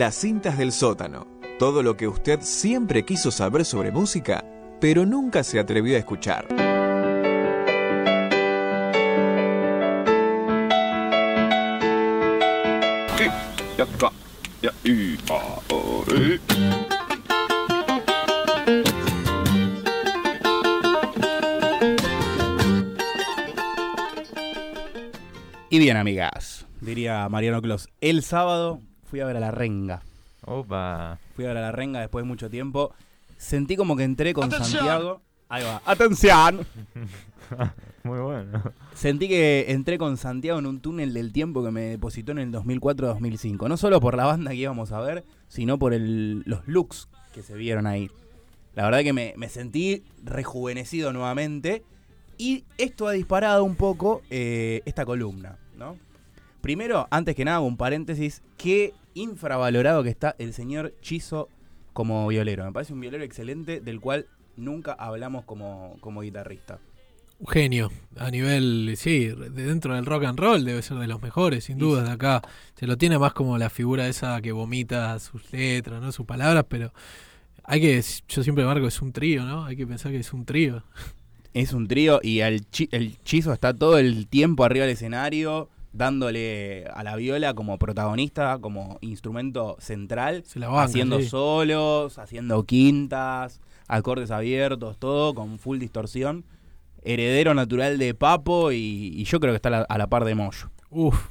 Las cintas del sótano. Todo lo que usted siempre quiso saber sobre música, pero nunca se atrevió a escuchar. Y bien, amigas, diría Mariano Clos. El sábado fui a ver a la renga. Opa. Fui a ver a la renga después de mucho tiempo. Sentí como que entré con Santiago. Ahí va. ¡Atención! Muy bueno. Sentí que entré con Santiago en un túnel del tiempo que me depositó en el 2004-2005. No solo por la banda que íbamos a ver, sino por el- los looks que se vieron ahí. La verdad que me, me sentí rejuvenecido nuevamente. Y esto ha disparado un poco eh, esta columna, ¿no? Primero, antes que nada, un paréntesis. Qué infravalorado que está el señor Chizo como violero. Me parece un violero excelente del cual nunca hablamos como, como guitarrista. Un genio. A nivel, sí, de dentro del rock and roll debe ser de los mejores, sin duda, de acá. Se lo tiene más como la figura esa que vomita sus letras, ¿no? Sus palabras, pero hay que, yo siempre marco, es un trío, ¿no? Hay que pensar que es un trío. Es un trío y el, chi- el Chizo está todo el tiempo arriba del escenario dándole a la viola como protagonista, como instrumento central, Se la banca, haciendo sí. solos, haciendo quintas, acordes abiertos, todo con full distorsión. Heredero natural de Papo y, y yo creo que está a la, a la par de Moyo. Uf,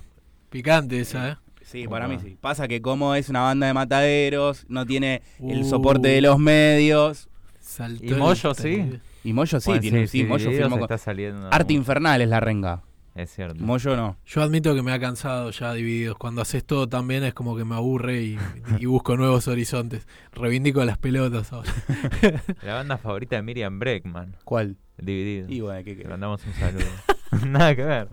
picante esa, ¿eh? Sí, para mí sí. Pasa que como es una banda de mataderos, no tiene el Uh. soporte de los medios. Saltó ¿Y Moyo sí? Y Moyo sí, Bueno, tiene, sí, Moyo Divididos firmó con- está saliendo Arte. Infernal es la renga. Es cierto. Moyo no. Yo admito que me ha cansado ya divididos. Cuando haces todo tan bien es como que me aburre y, y busco nuevos horizontes. Reivindico las pelotas ahora. La banda favorita de Miriam Breckman. ¿Cuál? Dividido. Y bueno, ¿qué Le mandamos un saludo. Nada que ver.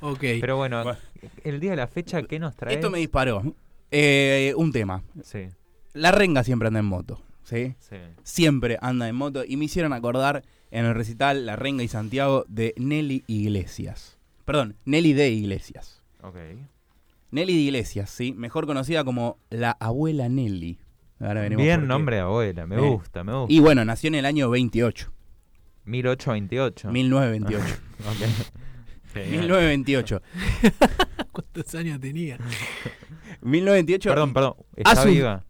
Ok. Pero bueno, Bueno. el día de la fecha, ¿qué nos trae? Esto me disparó. Eh, un tema. Sí, La renga siempre anda en moto. ¿Sí? sí. Siempre anda en moto. Y me hicieron acordar en el recital La Renga y Santiago de Nelly Iglesias. Perdón, Nelly de Iglesias. Ok. Nelly de Iglesias, ¿sí? Mejor conocida como la abuela Nelly. Ahora veremos por Bien nombre de abuela, me Eh. gusta, me gusta. Y bueno, nació en el año 28. 1828. 1928. Ok. Genial. 1928. ¿Cuántos años tenía? 1928. Perdón, perdón. ¿Está su- viva?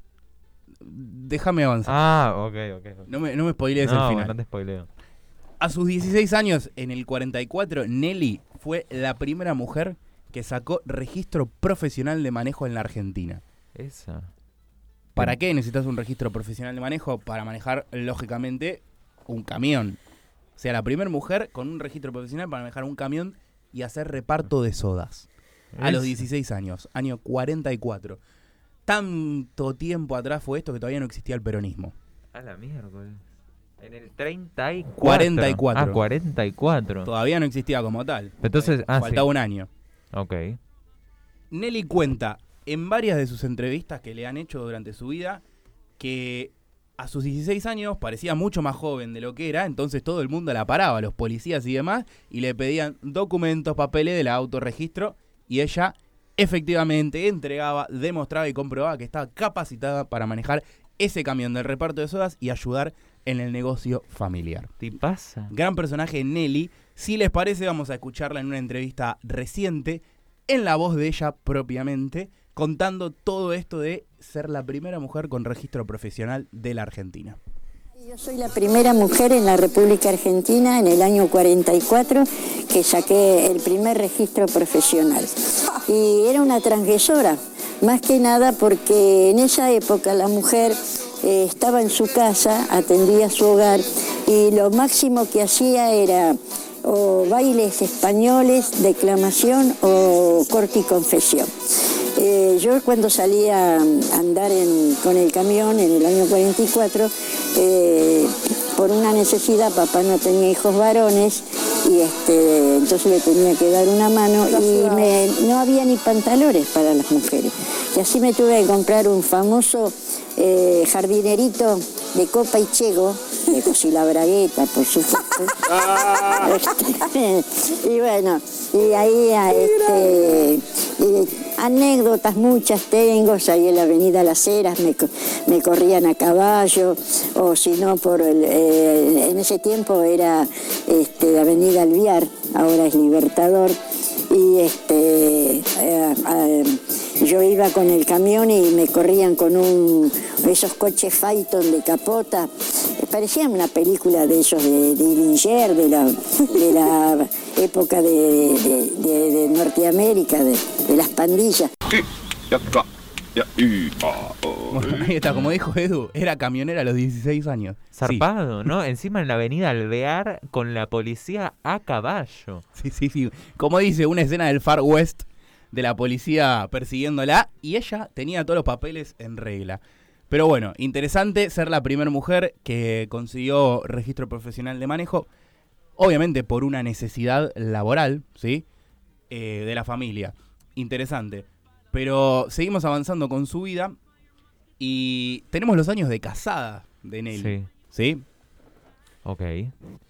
Déjame avanzar. Ah, ok, ok. ok. No me, no me spoilees no, el final. no te spoileo. A sus 16 años, en el 44, Nelly fue la primera mujer que sacó registro profesional de manejo en la Argentina. Esa. ¿Para qué necesitas un registro profesional de manejo? Para manejar, lógicamente, un camión. O sea, la primera mujer con un registro profesional para manejar un camión y hacer reparto de sodas. A los Esa. 16 años, año 44. Tanto tiempo atrás fue esto que todavía no existía el peronismo. A la miércoles. En el 34. 44. Ah, 44. Todavía no existía como tal. Entonces, ah, Faltaba sí. un año. Ok. Nelly cuenta en varias de sus entrevistas que le han hecho durante su vida que a sus 16 años parecía mucho más joven de lo que era, entonces todo el mundo la paraba, los policías y demás, y le pedían documentos, papeles del autorregistro, y ella efectivamente entregaba, demostraba y comprobaba que estaba capacitada para manejar ese camión del reparto de sodas y ayudar en el negocio familiar. ¿Te pasa? Gran personaje Nelly. Si les parece, vamos a escucharla en una entrevista reciente, en la voz de ella propiamente, contando todo esto de ser la primera mujer con registro profesional de la Argentina. Yo soy la primera mujer en la República Argentina en el año 44 que saqué el primer registro profesional. Y era una transgresora, más que nada porque en esa época la mujer eh, estaba en su casa, atendía su hogar y lo máximo que hacía era bailes españoles, declamación o corte y confesión. Eh, yo cuando salí a andar con el camión en el año 44, eh, por una necesidad, papá no tenía hijos varones y este, entonces le tenía que dar una mano y me- no había ni pantalones para las mujeres. Y así me tuve que comprar un famoso eh, jardinerito de copa y chego, de Cosila Bragueta, por supuesto. Este, y bueno, y ahí a, este, y Anécdotas muchas tengo, ahí en la avenida Las Heras me, me corrían a caballo, o si no, por el, eh, en ese tiempo era este, avenida Alviar, ahora es Libertador, y este, eh, eh, yo iba con el camión y me corrían con un, esos coches Phaeton de capota, parecía una película de esos de, de de la, de la época de, de- de- Norteamérica, de las pandillas. Bueno, ahí está, como dijo Edu, era camionera a los 16 años. Sí, Zarpado, ¿no? Encima en la avenida Alvear con la policía a caballo. Sí, sí, sí. Como dice, una escena del Far West de la policía persiguiéndola y ella tenía todos los papeles en regla. Pero bueno, interesante ser la primera mujer que consiguió registro profesional de manejo, obviamente por una necesidad laboral, ¿sí? Eh, de la familia. Interesante. Pero seguimos avanzando con su vida y tenemos los años de casada de Nelly. Sí, ¿Sí? ok.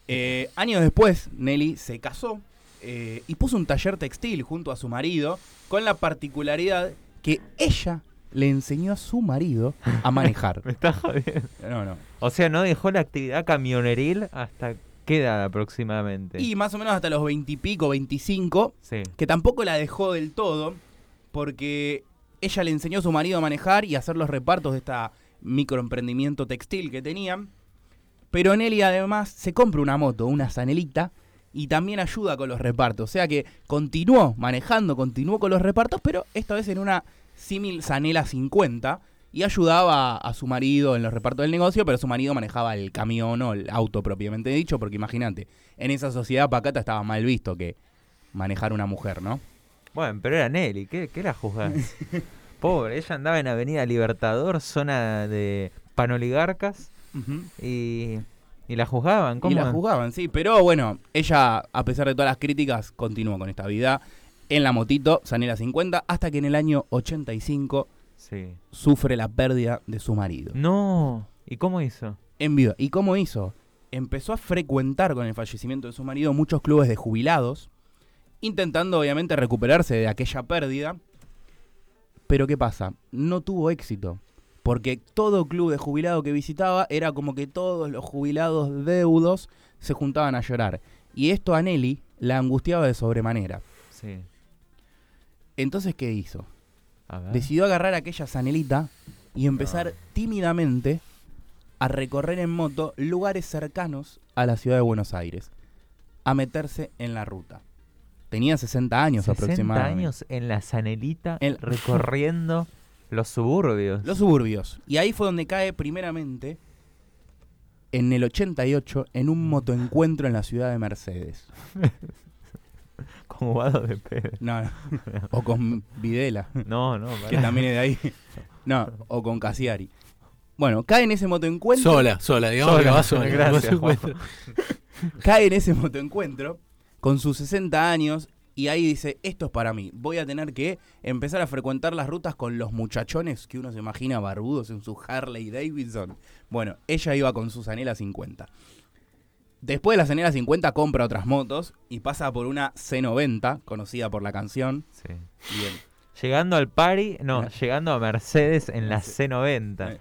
Eh, años después, Nelly se casó eh, y puso un taller textil junto a su marido, con la particularidad que ella le enseñó a su marido a manejar. Me está jodiendo. No, no. O sea, no dejó la actividad camioneril hasta qué edad aproximadamente. Y más o menos hasta los veintipico, veinticinco, Sí. que tampoco la dejó del todo, porque ella le enseñó a su marido a manejar y a hacer los repartos de esta microemprendimiento textil que tenían. Pero Nelly además se compra una moto, una Sanelita, y también ayuda con los repartos. O sea que continuó manejando, continuó con los repartos, pero esta vez en una símil Sanela 50 y ayudaba a su marido en los repartos del negocio, pero su marido manejaba el camión o el auto propiamente dicho, porque imagínate, en esa sociedad pacata estaba mal visto que manejar una mujer, ¿no? Bueno, pero era Nelly, ¿qué, qué la juzgás? Pobre, ella andaba en Avenida Libertador, zona de panoligarcas, y, y la juzgaban. ¿Cómo? Y la juzgaban, sí. Pero bueno, ella, a pesar de todas las críticas, continuó con esta vida en la motito, Sanela 50, hasta que en el año 85 Sí. sufre la pérdida de su marido. No. ¿Y cómo hizo? En vida. ¿Y cómo hizo? Empezó a frecuentar con el fallecimiento de su marido muchos clubes de jubilados, intentando obviamente recuperarse de aquella pérdida. Pero ¿qué pasa? No tuvo éxito. Porque todo club de jubilado que visitaba era como que todos los jubilados deudos se juntaban a llorar. Y esto a Nelly la angustiaba de sobremanera. Sí. Entonces, ¿qué hizo? Decidió agarrar aquella zanelita y empezar No. tímidamente a recorrer en moto lugares cercanos a la ciudad de Buenos Aires, a meterse en la ruta. Tenía 60 años 60 aproximadamente. años en la Sanelita El- recorriendo los suburbios. Los suburbios. Y ahí fue donde cae primeramente en el 88 en un motoencuentro en la ciudad de Mercedes. Con Guado de Pedro. No, no. o con Videla. No, no, que también es de ahí. No, o con Casiari. Bueno, cae en ese motoencuentro. Sola, sola, digamos Sola, que va sola. gracias, cae en ese motoencuentro con sus 60 años y ahí dice, esto es para mí, voy a tener que empezar a frecuentar las rutas con los muchachones que uno se imagina barbudos en su Harley Davidson. Bueno, ella iba con su Zanela 50. Después de la Zanela 50 compra otras motos y pasa por una C90, conocida por la canción. Sí. Bien. Llegando al Pari, no, llegando a Mercedes en la Sí. C90. Eh.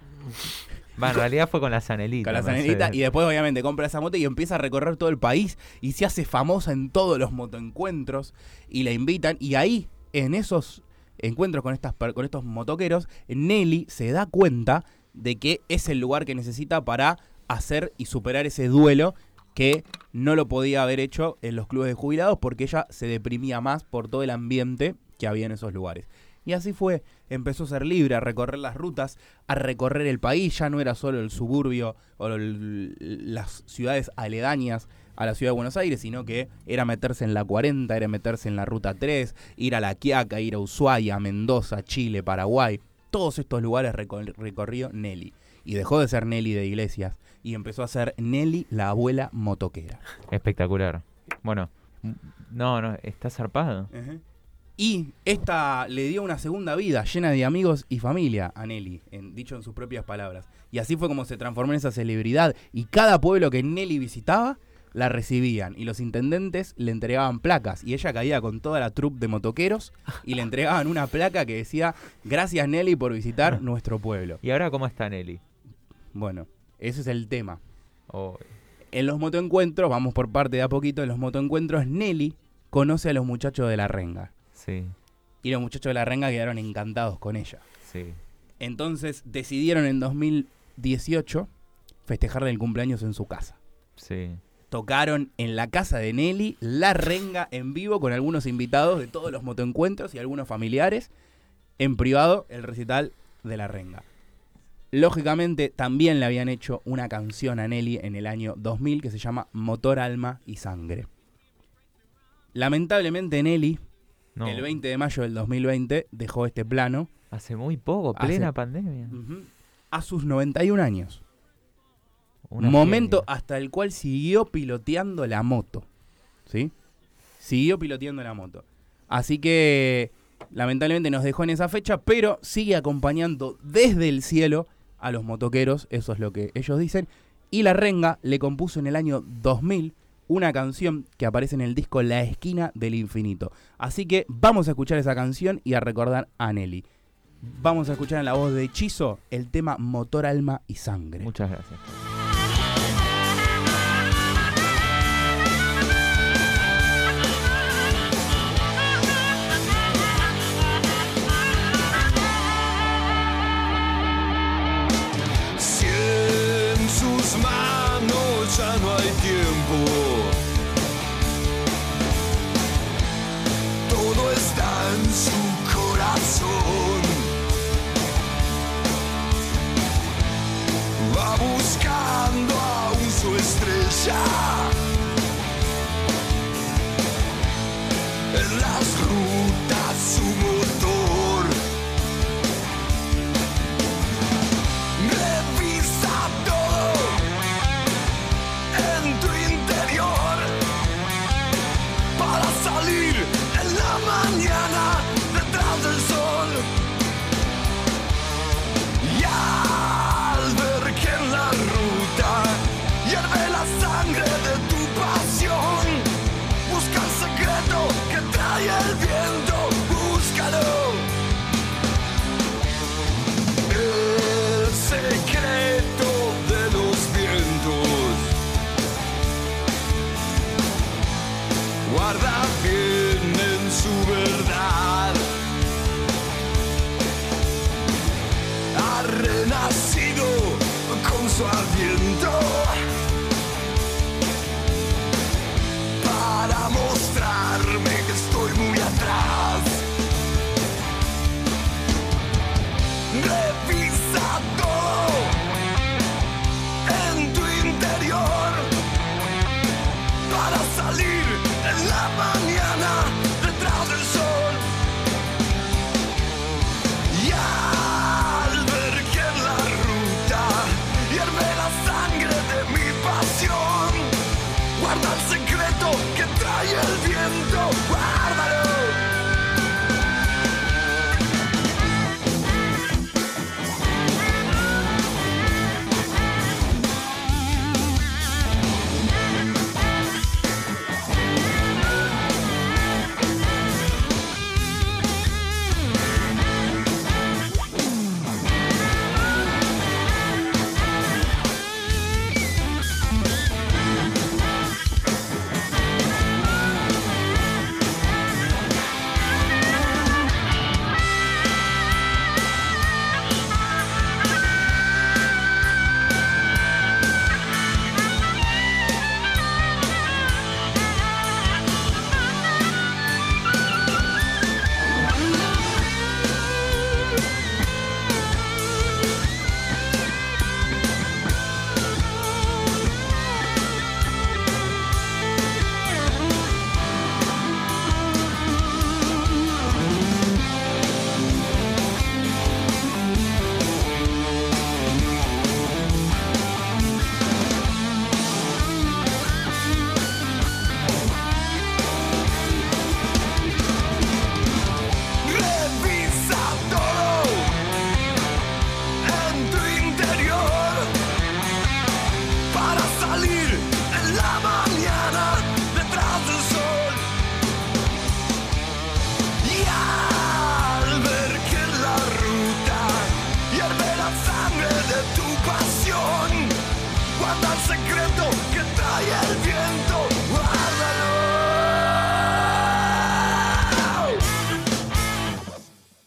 Va, en realidad fue con la Sanelita. Con la Mercedes. Zanelita y después obviamente compra esa moto y empieza a recorrer todo el país y se hace famosa en todos los motoencuentros y la invitan y ahí en esos encuentros con estas con estos motoqueros Nelly se da cuenta de que es el lugar que necesita para hacer y superar ese duelo que no lo podía haber hecho en los clubes de jubilados porque ella se deprimía más por todo el ambiente que había en esos lugares. Y así fue, empezó a ser libre, a recorrer las rutas, a recorrer el país, ya no era solo el suburbio o las ciudades aledañas a la ciudad de Buenos Aires, sino que era meterse en la 40, era meterse en la ruta 3, ir a La Quiaca, ir a Ushuaia, Mendoza, Chile, Paraguay. Todos estos lugares recor- recorrió Nelly. Y dejó de ser Nelly de Iglesias y empezó a ser Nelly la abuela motoquera. Espectacular. Bueno, no, no, está zarpado. Y esta le dio una segunda vida llena de amigos y familia a Nelly, en, dicho en sus propias palabras. Y así fue como se transformó en esa celebridad. Y cada pueblo que Nelly visitaba la recibían y los intendentes le entregaban placas y ella caía con toda la troupe de motoqueros y le entregaban una placa que decía gracias Nelly por visitar nuestro pueblo. ¿Y ahora cómo está Nelly? Bueno, ese es el tema. Oh, En los motoencuentros, vamos por parte de a poquito, en los motoencuentros Nelly conoce a los muchachos de la renga. sí, Y los muchachos de la renga quedaron encantados con ella. sí. Entonces decidieron en 2018 festejarle el cumpleaños en su casa. Sí. Tocaron en la casa de Nelly la renga en vivo con algunos invitados de todos los motoencuentros y algunos familiares. En privado, el recital de la renga. Lógicamente, también le habían hecho una canción a Nelly en el año 2000 que se llama Motor, Alma y Sangre. Lamentablemente, Nelly, No, el 20 de mayo del 2020, dejó este plano hace muy poco, Hace- plena pandemia. ujú, a sus 91 años. Una momento genia. hasta el cual siguió piloteando la moto. ¿Sí? Siguió piloteando la moto. Así que lamentablemente nos dejó en esa fecha, pero sigue acompañando desde el cielo a los motoqueros, eso es lo que ellos dicen. Y la renga le compuso en el año 2000 una canción que aparece en el disco La esquina del infinito. Así que vamos a escuchar esa canción y a recordar a Nelly. Vamos a escuchar en la voz de Hechizo el tema Motor, Alma y Sangre. Muchas gracias. el viento.